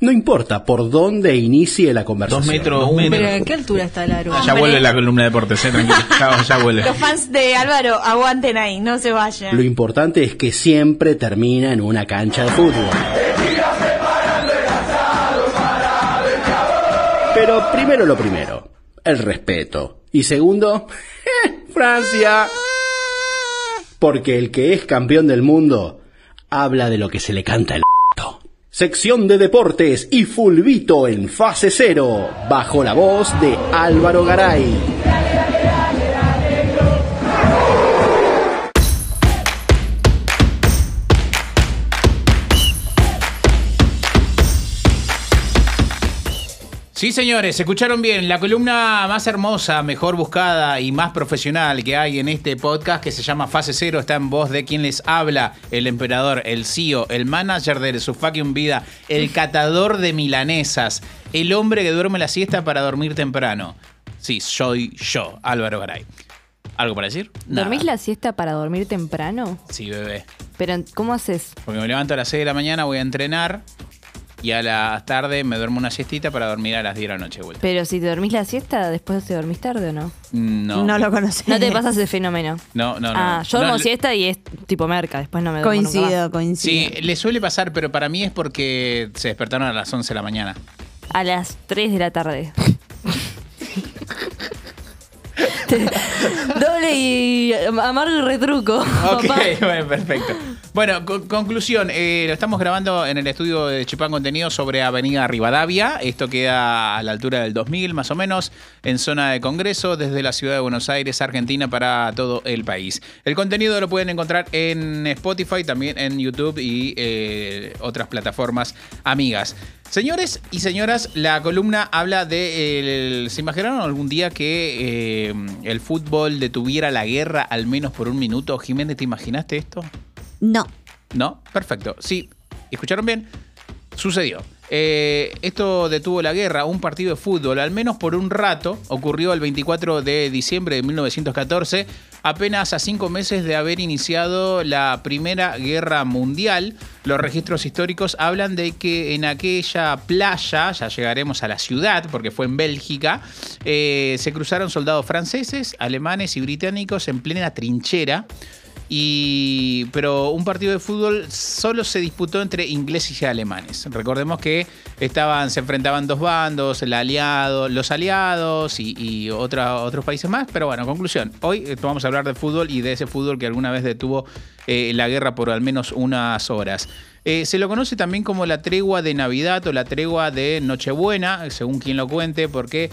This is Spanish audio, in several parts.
No importa por dónde inicie la conversación. Dos metros, un Pero metro. ¿a qué altura está el aro? Ya vuelve la columna de deportes, eh, tranquilo. Ya, ya vuelve. Los fans de Álvaro, aguanten ahí, no se vayan. Lo importante es que siempre termina en una cancha de fútbol. Pero primero lo primero, el respeto. Y segundo, Francia. Porque el que es campeón del mundo habla de lo que se le canta el. Sección de deportes y fulvito en fase cero, bajo la voz de Álvaro Garay. Sí, señores, escucharon bien. La columna más hermosa, mejor buscada y más profesional que hay en este podcast, que se llama Fase Cero, está en voz de quien les habla: el emperador, el CEO, el manager de su fucking vida, el catador de milanesas, el hombre que duerme la siesta para dormir temprano. Sí, soy yo, Álvaro Garay. ¿Algo para decir? Nada. ¿Dormís la siesta para dormir temprano? Sí, bebé. Pero, ¿cómo haces? Porque me levanto a las 6 de la mañana, voy a entrenar y a la tarde me duermo una siestita para dormir a las 10 de la noche. vuelta. Pero si te dormís la siesta, después te dormís tarde o no? No. No lo conocí. No te pasas ese fenómeno. No, no, no. ah, yo No, duermo siesta y es tipo merca, después no me duermo nunca Coincido, más. coincido. Sí, le suele pasar, pero para mí es porque se despertaron a las 11 de la mañana. A las 3 de la tarde. Te- Y amargo y retruco. Ok, papá. bueno, perfecto. Bueno, co- conclusión. eh, lo estamos grabando en el estudio de Chipán Contenido sobre Avenida Rivadavia. Esto queda a la altura del 2000, más o menos, en zona de Congreso, desde la ciudad de Buenos Aires, Argentina, para todo el país. El contenido lo pueden encontrar en Spotify, también en YouTube y eh, otras plataformas amigas. Señores y señoras, la columna habla de... el- ¿Se imaginaron algún día que eh, el fútbol detuviera la guerra al menos por un minuto? Jiménez, ¿te imaginaste esto? No. ¿No? Perfecto. Sí, ¿escucharon bien? Sucedió. Eh, esto detuvo la guerra, un partido de fútbol, al menos por un rato, ocurrió el 24 de diciembre de 1914, apenas a cinco meses de haber iniciado la Primera Guerra Mundial. Los registros históricos hablan de que en aquella playa, ya llegaremos a la ciudad, porque fue en Bélgica, eh, se cruzaron soldados franceses, alemanes y británicos en plena trinchera. Y, pero un partido de fútbol solo se disputó entre ingleses y alemanes. Recordemos que estaban, se enfrentaban dos bandos, el aliado, los aliados y, otros países más. Pero bueno, conclusión. Hoy vamos a hablar de fútbol y de ese fútbol que alguna vez detuvo eh, la guerra por al menos unas horas. Eh, se lo conoce también como la tregua de Navidad o la tregua de Nochebuena, según quien lo cuente, porque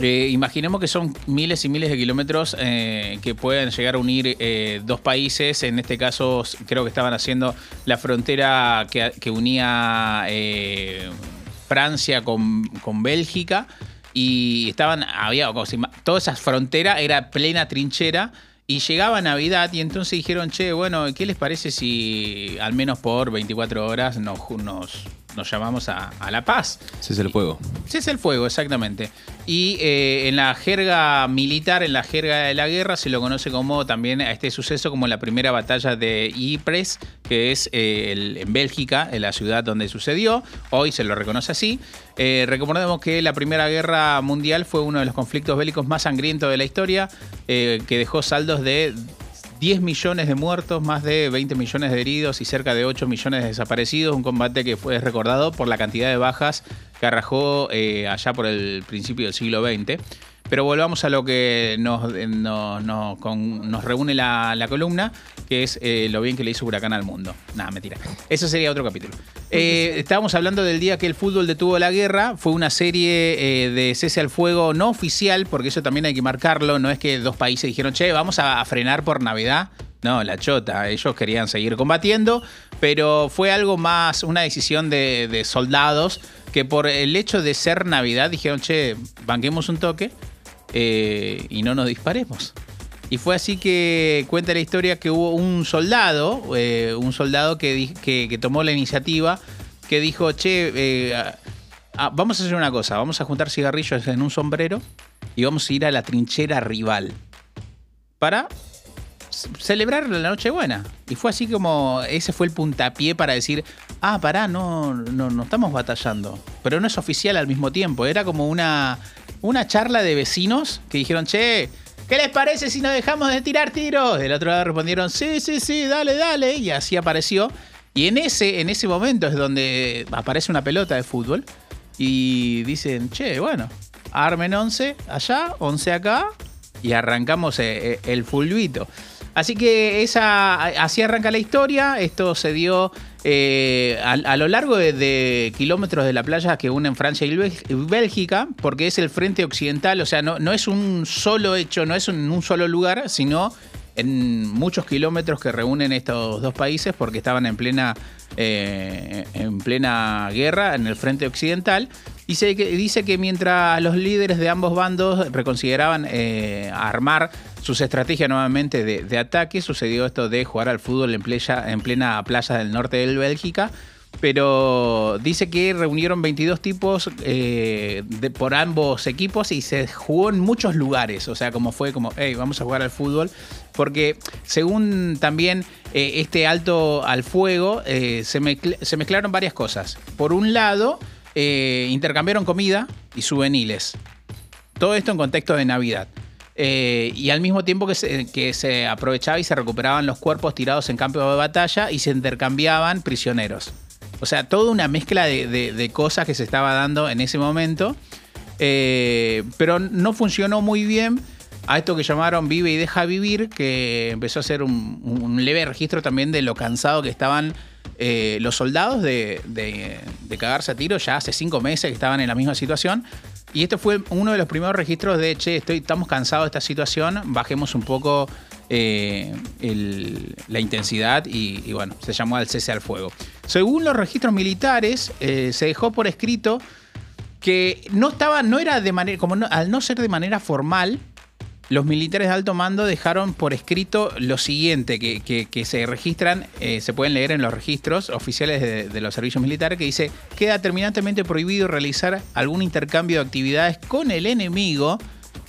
eh, imaginemos que son miles y miles de kilómetros eh, que pueden llegar a unir eh, dos países. En este caso, creo que estaban haciendo la frontera que, que unía Francia con, con Bélgica. Y estaban, había, si ma- toda esa frontera era plena trinchera. Y llegaba Navidad y entonces dijeron, che, bueno, ¿qué les parece si al menos por 24 horas nos, nos llamamos a, a la paz? Ese es el fuego. Ese es el fuego, exactamente. Y eh, en la jerga militar, en la jerga de la guerra, se lo conoce como también a este suceso como la primera batalla de Ypres, que es eh, el- en Bélgica, en la ciudad donde sucedió. Hoy se lo reconoce así. Eh, recordemos que la Primera Guerra Mundial fue uno de los conflictos bélicos más sangrientos de la historia, que dejó saldos de 10 millones de muertos, más de 20 millones de heridos y cerca de 8 millones de desaparecidos. Un combate que fue recordado por la cantidad de bajas que arrajó eh, allá por el principio del siglo XX. Pero volvamos a lo que nos, eh, nos, nos- con- nos reúne la, la columna, que es eh, lo bien que le hizo Huracán al mundo. Nada, mentira. Eso sería otro capítulo. Eh, estábamos hablando del día que el fútbol detuvo la guerra. Fue una serie eh, de cese al fuego no oficial, porque eso también hay que marcarlo. No es que dos países dijeron, che, vamos a, a frenar por Navidad. No, la chota. Ellos querían seguir combatiendo, pero fue algo más, una decisión de, de soldados que por el hecho de ser Navidad dijeron, che, banquemos un toque eh, y no nos disparemos. Y fue así que cuenta la historia que hubo un soldado, eh, un soldado que, que, tomó la iniciativa, que dijo, che, eh, vamos a hacer una cosa, vamos a juntar cigarrillos en un sombrero y vamos a ir a la trinchera rival para celebrar la Nochebuena. Y fue así como, ese fue el puntapié para decir, ah, pará, no, no, no estamos batallando. Pero no es oficial al mismo tiempo, era como una, una charla de vecinos que dijeron, che, ¿qué les parece si nos dejamos de tirar tiros? Del otro lado respondieron, sí, sí, sí, dale, dale. Y así apareció. Y en ese, en ese momento es donde aparece una pelota de fútbol y dicen, che, bueno, armen 11 allá, 11 acá y arrancamos eh, eh, el fulbito. Así que esa, así arranca la historia. Esto se dio eh, a, lo largo de, kilómetros de la playa que unen Francia y Bélgica, porque es el frente occidental, o sea, no, no es un solo hecho, no es en un solo lugar, sino en muchos kilómetros que reúnen estos dos países porque estaban en plena, eh, en plena guerra en el frente occidental. Y se dice que mientras los líderes de ambos bandos reconsideraban eh, armar sus estrategias nuevamente de, ataque, sucedió esto de jugar al fútbol en plena playa del norte de Bélgica. Pero dice que reunieron 22 tipos eh, de- por ambos equipos y se jugó en muchos lugares. O sea, como fue como, hey, vamos a jugar al fútbol. Porque según también eh, este alto al fuego, eh, se, se mezclaron varias cosas. Por un lado, intercambiaron comida y souvenirs. Todo esto en contexto de Navidad. Eh, y al mismo tiempo que se, aprovechaba y se recuperaban los cuerpos tirados en campos de batalla y se intercambiaban prisioneros. O sea, toda una mezcla de, cosas que se estaba dando en ese momento. Eh, pero no funcionó muy bien a esto que llamaron Vive y Deja Vivir, que empezó a ser un, un leve registro también de lo cansado que estaban eh, los soldados de, de- de cagarse a tiro ya hace cinco meses que estaban en la misma situación. Y este fue uno de los primeros registros de, che, estoy, estamos cansados de esta situación, bajemos un poco eh, la intensidad y, y bueno, se llamó al cese al fuego. Según los registros militares, eh, se dejó por escrito que no estaba, no era de manera, como no- al no ser de manera formal, los militares de alto mando dejaron por escrito lo siguiente, que, se registran, eh, se pueden leer en los registros oficiales de, los servicios militares, que dice, queda terminantemente prohibido realizar algún intercambio de actividades con el enemigo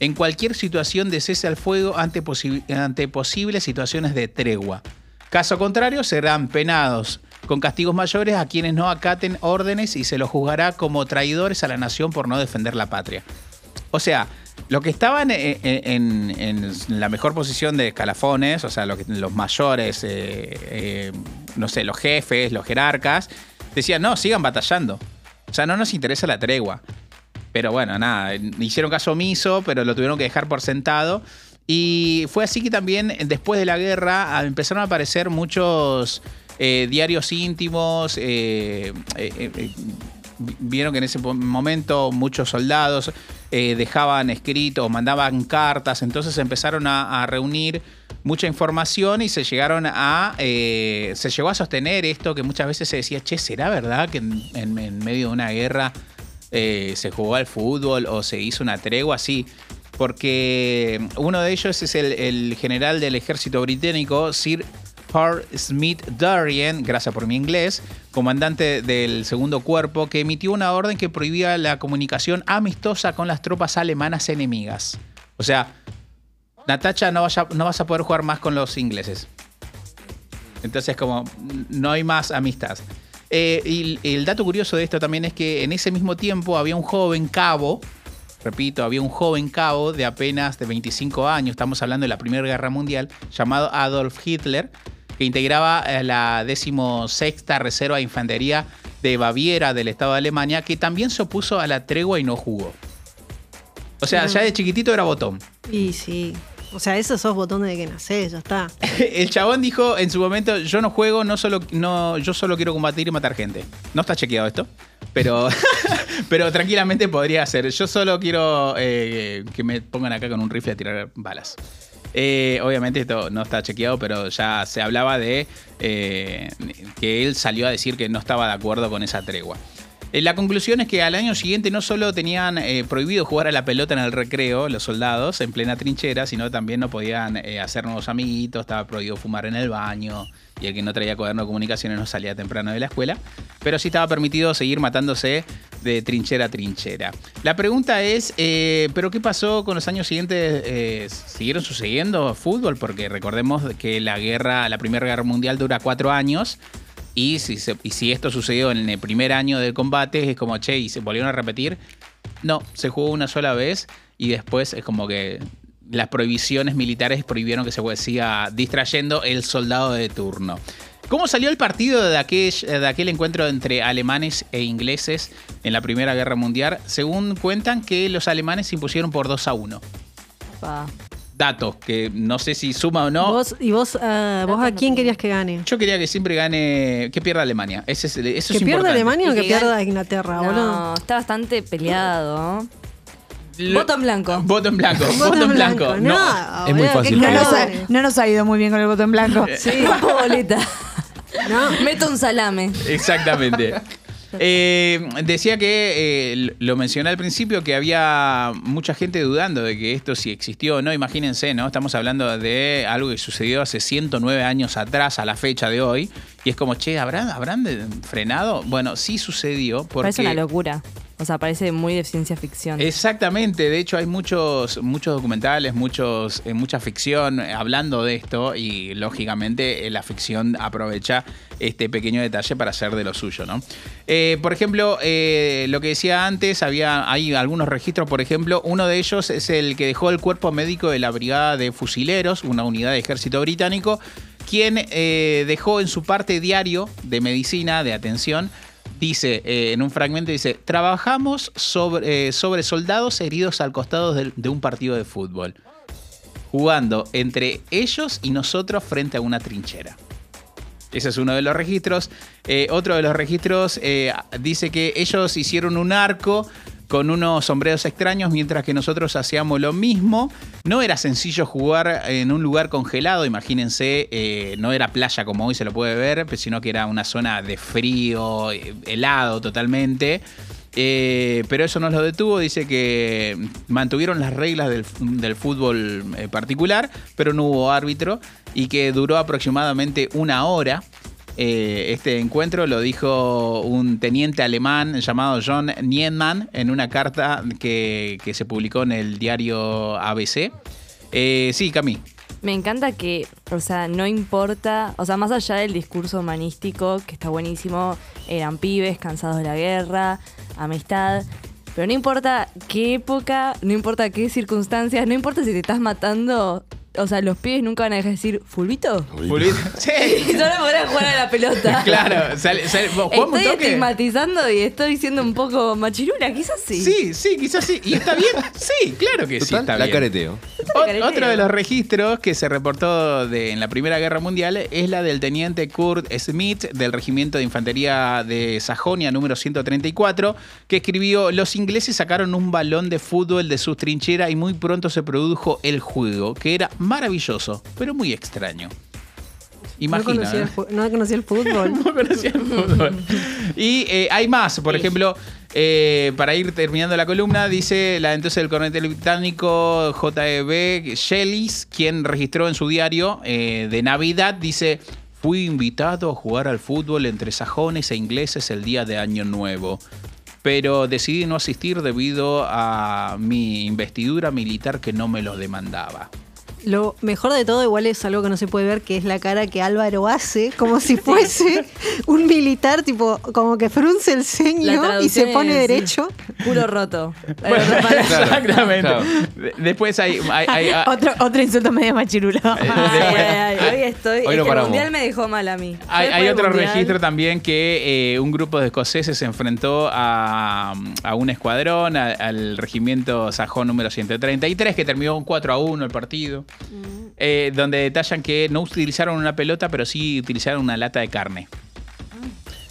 en cualquier situación de cese al fuego ante, ante posibles situaciones de tregua. Caso contrario, serán penados con castigos mayores a quienes no acaten órdenes y se los juzgará como traidores a la nación por no defender la patria. O sea, los que estaban en, en- en la mejor posición de escalafones, o sea, lo los mayores, eh, eh, no sé, los jefes, los jerarcas, decían, no, sigan batallando. O sea, no nos interesa la tregua. Pero bueno, nada, hicieron caso omiso, pero lo tuvieron que dejar por sentado. Y fue así que también después de la guerra empezaron a aparecer muchos eh, diarios íntimos. eh, eh, eh, eh, vieron que en ese momento muchos soldados eh, dejaban escrito o mandaban cartas, entonces empezaron a, reunir mucha información y se llegaron a eh, se llegó a sostener esto que muchas veces se decía, che, ¿será verdad que en, en- medio de una guerra eh, se jugó al fútbol o se hizo una tregua así? Porque uno de ellos es el, el general del ejército británico, Sir Hart Smith Darien, gracias por mi inglés, comandante del segundo cuerpo, que emitió una orden que prohibía la comunicación amistosa con las tropas alemanas enemigas. O sea, Natacha, no, vaya- no vas a poder jugar más con los ingleses. Entonces, como no hay más amistad. Eh, y el dato curioso de esto también es que en ese mismo tiempo había un joven cabo, repito, había un joven cabo de apenas de 25 años, estamos hablando de la Primera Guerra Mundial, llamado Adolf Hitler, que integraba eh, la 16 Reserva de Infantería de Baviera del Estado de Alemania, que también se opuso a la tregua y no jugó. O sea, ya de chiquitito era botón. Y sí. O sea, esos sos botones de que nacés, ya está. El chabón dijo en su momento, yo no juego, no solo, no, yo solo quiero combatir y matar gente. No está chequeado esto, pero, pero tranquilamente podría ser. Yo solo quiero eh, que me pongan acá con un rifle a tirar balas. Eh, obviamente esto no está chequeado, pero ya se hablaba de eh, que él salió a decir que no estaba de acuerdo con esa tregua. Eh, La conclusión es que al año siguiente no solo tenían prohibido jugar a la pelota en el recreo, los soldados, en plena trinchera, sino también no podían hacer nuevos amiguitos, estaba prohibido fumar en el baño, y el que no traía cuaderno de comunicaciones no salía temprano de la escuela, pero sí estaba permitido seguir matándose de trinchera a trinchera. La pregunta es, eh, ¿pero qué pasó con los años siguientes? Eh, ¿Siguieron sucediendo fútbol? Porque recordemos que la guerra, la Primera Guerra Mundial dura cuatro años. Y si, se- y si esto sucedió en el primer año del combate, es como, che, ¿y se volvieron a repetir? No, se jugó una sola vez y después es como que las prohibiciones militares prohibieron que se siga distrayendo el soldado de turno. ¿Cómo salió el partido de aquel, de aquel encuentro entre alemanes e ingleses en la Primera Guerra Mundial? Según cuentan que los alemanes se impusieron por 2 a 1. Pa. Dato que no sé si suma o no. ¿Vos, ¿Y vos, ah, vos a quién querías que gane? Yo quería que siempre gane, que pierda Alemania. Ese es, el- eso ¿Que es pierda importante. Alemania o que que pierda gane- Inglaterra, boludo? No, está bastante peleado. Voto en blanco. Voto en blanco. Voto en blanco. No, No. Es muy fácil. No nos, ha, no nos ha ido muy bien con el voto en blanco. Sí, boleta. No. Meto un salame. Exactamente. Eh, decía que, eh, lo mencioné al principio, que había mucha gente dudando de que esto sí existió o no. Imagínense, ¿no? Estamos hablando de algo que sucedió hace 109 años atrás, a la fecha de hoy. Y es como, che, ¿habrán, ¿habrán frenado? Bueno, sí sucedió porque... Parece una locura. O sea, parece muy de ciencia ficción. Exactamente, de hecho hay muchos, muchos documentales, muchos, eh, mucha ficción eh, hablando de esto y lógicamente eh, la ficción aprovecha este pequeño detalle para hacer de lo suyo, ¿no? Por ejemplo, lo que decía antes, había hay algunos registros, por ejemplo, uno de ellos es el que dejó el cuerpo médico de la Brigada de Fusileros, una unidad de ejército británico, quien dejó en su parte diario de medicina, de atención, dice, eh, en un fragmento dice, trabajamos sobre, eh, sobre soldados heridos al costado de, un partido de fútbol, jugando entre ellos y nosotros frente a una trinchera. Ese es uno de los registros. Eh, otro de los registros dice que ellos hicieron un arco con unos sombreros extraños mientras que nosotros hacíamos lo mismo. No era sencillo jugar en un lugar congelado, imagínense, eh, no era playa como hoy se lo puede ver, pues, sino que era una zona de frío, eh, helado totalmente. Eh, pero eso no los detuvo, dice que mantuvieron las reglas del, fútbol particular, pero no hubo árbitro y que duró aproximadamente una hora. Eh, este encuentro lo dijo un teniente alemán llamado John Nienmann en una carta que, que se publicó en el diario ABC. Eh, sí, Cami. Me encanta que, o sea, no importa, o sea, más allá del discurso humanístico, que está buenísimo, eran pibes cansados de la guerra, amistad, pero no importa qué época, no importa qué circunstancias, no importa si te estás matando, o sea, los pibes nunca van a dejar de decir, ¿fulvito? Sí, Y solo podrán jugar a la pelota. claro. Sale, sale- ¿jugamos un Estoy toque? estigmatizando y estoy siendo un poco machirula, quizás sí. Sí, sí, quizás sí. ¿Y está bien? Sí, claro que sí está la bien. careteo. Ot- careteo. Otro de los registros que se reportó de- en la Primera Guerra Mundial es la del teniente Kurt Smith del Regimiento de Infantería de Sajonia número 134, que escribió, los ingleses sacaron un balón de fútbol de sus trincheras y muy pronto se produjo el juego, que era maravilloso, pero muy extraño. No Imagina. conocía, ¿eh? el, fu- no conocía el fútbol. No conocía el fútbol. Y eh, hay más, por ejemplo, eh, para ir terminando la columna, dice la entonces el coronel británico J.E.B. Shellis, quien registró en su diario eh, de Navidad, dice, fui invitado a jugar al fútbol entre sajones e ingleses el día de Año Nuevo. Pero decidí no asistir debido a mi investidura militar que no me lo demandaba. Lo mejor de todo igual es algo que no se puede ver, que es la cara que Álvaro hace, como si fuese un militar, tipo, como que frunce el ceño y se pone es derecho. Culo roto. Bueno, exactamente. claro. Después hay... hay- hay- Otro, otro insulto medio machirulo. Ay, ay, ay, hoy estoy. Hoy es que el mundial me dejó mal a mí. Hay, otro Mundial- registro también que eh, un grupo de escoceses se enfrentó a, a un escuadrón, a- al regimiento sajón número 133, que terminó un 4 a 1 el partido, eh, donde detallan que no utilizaron una pelota, pero sí utilizaron una lata de carne.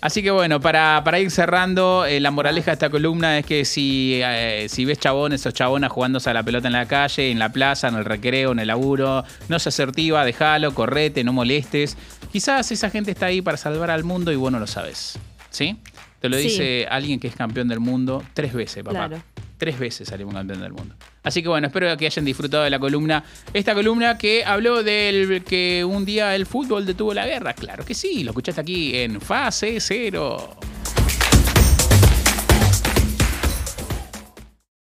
Así que bueno, para, para ir cerrando, eh, la moraleja de esta columna es que si, eh, si ves chabones o chabonas jugándose a la pelota en la calle, en la plaza, en el recreo, en el laburo, no se asertiva, déjalo, correte, no molestes. Quizás esa gente está ahí para salvar al mundo y vos no lo sabes. ¿Sí? Te lo Sí. dice alguien que es campeón del mundo tres veces, papá. Claro. Tres veces salimos campeón del mundo. Así que bueno, espero que hayan disfrutado de la columna. Esta columna que habló del que un día el fútbol detuvo la guerra. Claro que sí, lo escuchaste aquí en Fase Cero.